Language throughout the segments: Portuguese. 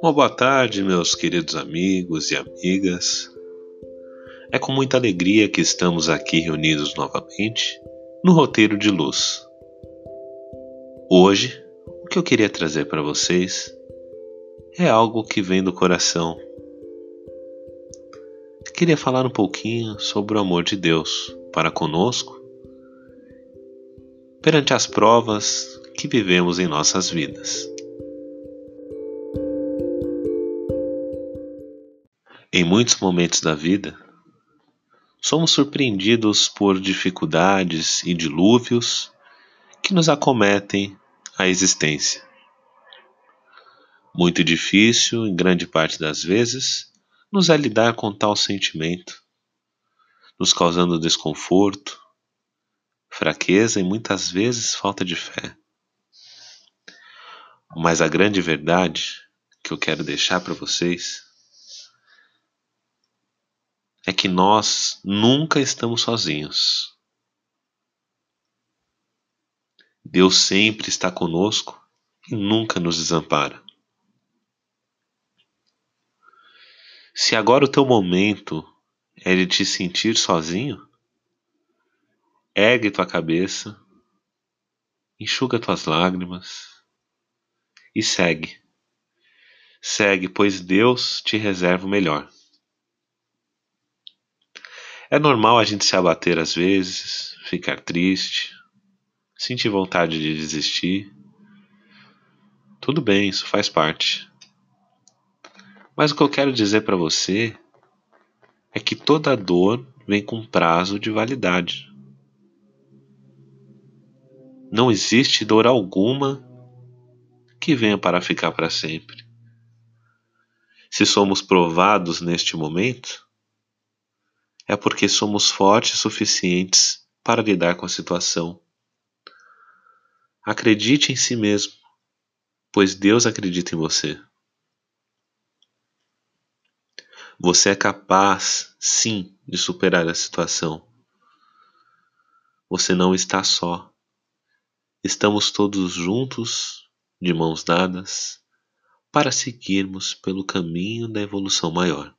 Uma boa tarde, meus queridos amigos e amigas. É com muita alegria que estamos aqui reunidos novamente no Roteiro de Luz. Hoje, o que eu queria trazer para vocês é algo que vem do coração. queria falar um pouquinho sobre o amor de Deus para conosco perante as provas que vivemos em nossas vidas. Em muitos momentos da vida, somos surpreendidos por dificuldades e dilúvios que nos acometem a existência. Muito difícil, em grande parte das vezes, nos é lidar com tal sentimento, nos causando desconforto, fraqueza e muitas vezes falta de fé. Mas a grande verdade que eu quero deixar para vocês que nós nunca estamos sozinhos. Deus sempre está conosco e nunca nos desampara. Se agora o teu momento é de te sentir sozinho, ergue tua cabeça, enxuga tuas lágrimas e segue. Segue, pois Deus te reserva o melhor. É normal a gente se abater às vezes, ficar triste, sentir vontade de desistir. Tudo bem, isso faz parte. Mas o que eu quero dizer para você é que toda dor vem com prazo de validade. Não existe dor alguma que venha para ficar para sempre. Se somos provados neste momento, é porque somos fortes suficientes para lidar com a situação. Acredite em si mesmo, pois Deus acredita em você. Você é capaz, sim, de superar a situação. Você não está só. Estamos todos juntos, de mãos dadas, para seguirmos pelo caminho da evolução maior.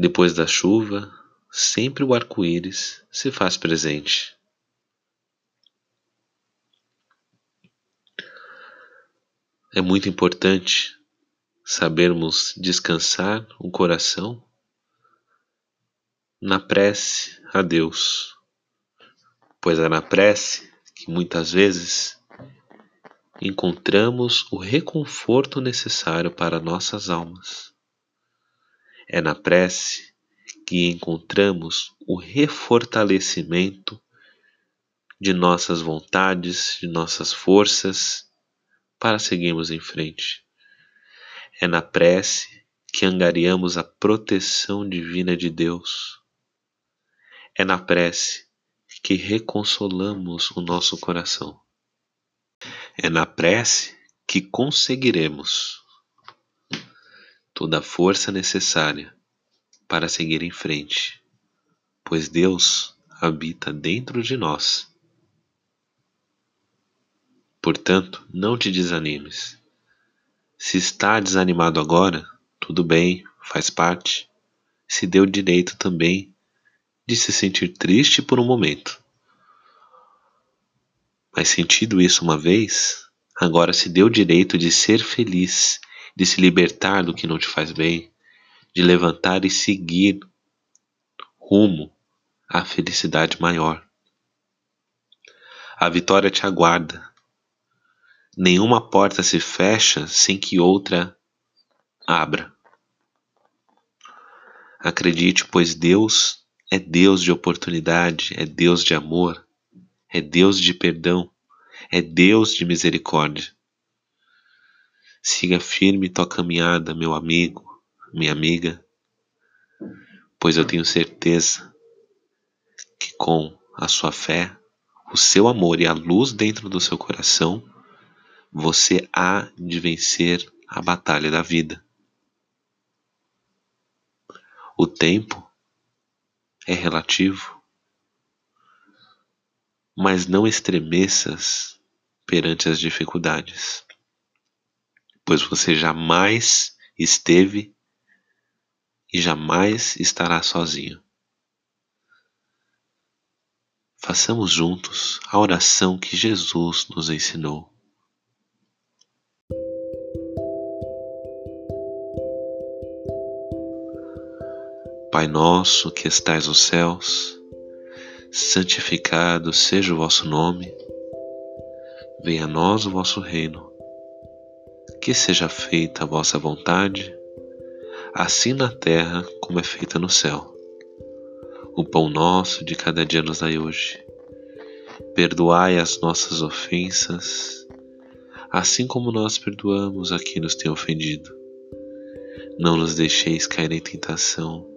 Depois da chuva, sempre o arco-íris se faz presente. É muito importante sabermos descansar o coração na prece a Deus, pois é na prece que muitas vezes encontramos o reconforto necessário para nossas almas. É na prece que encontramos o refortalecimento de nossas vontades, de nossas forças para seguirmos em frente. É na prece que angariamos a proteção divina de Deus. É na prece que reconsolamos o nosso coração. É na prece que conseguiremos toda a força necessária para seguir em frente, pois Deus habita dentro de nós. Portanto, não te desanimes. Se está desanimado agora, tudo bem, faz parte. Se deu direito também de se sentir triste por um momento. Mas sentido isso uma vez, agora se deu direito de ser feliz de se libertar do que não te faz bem, de levantar e seguir rumo à felicidade maior. A vitória te aguarda. Nenhuma porta se fecha sem que outra abra. Acredite, pois Deus é Deus de oportunidade, é Deus de amor, é Deus de perdão, é Deus de misericórdia. Siga firme tua caminhada, meu amigo, minha amiga, pois eu tenho certeza que com a sua fé, o seu amor e a luz dentro do seu coração, você há de vencer a batalha da vida. O tempo é relativo, mas não estremeças perante as dificuldades, pois você jamais esteve e jamais estará sozinho. Façamos juntos a oração que Jesus nos ensinou. Pai nosso que estais nos céus, santificado seja o vosso nome, venha a nós o vosso reino, que seja feita a vossa vontade, assim na terra como é feita no céu. O pão nosso de cada dia nos dai hoje. Perdoai as nossas ofensas, assim como nós perdoamos a quem nos tem ofendido. Não nos deixeis cair em tentação,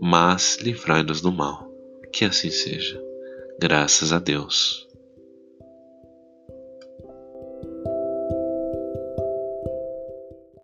mas livrai-nos do mal. Que assim seja. Graças a Deus.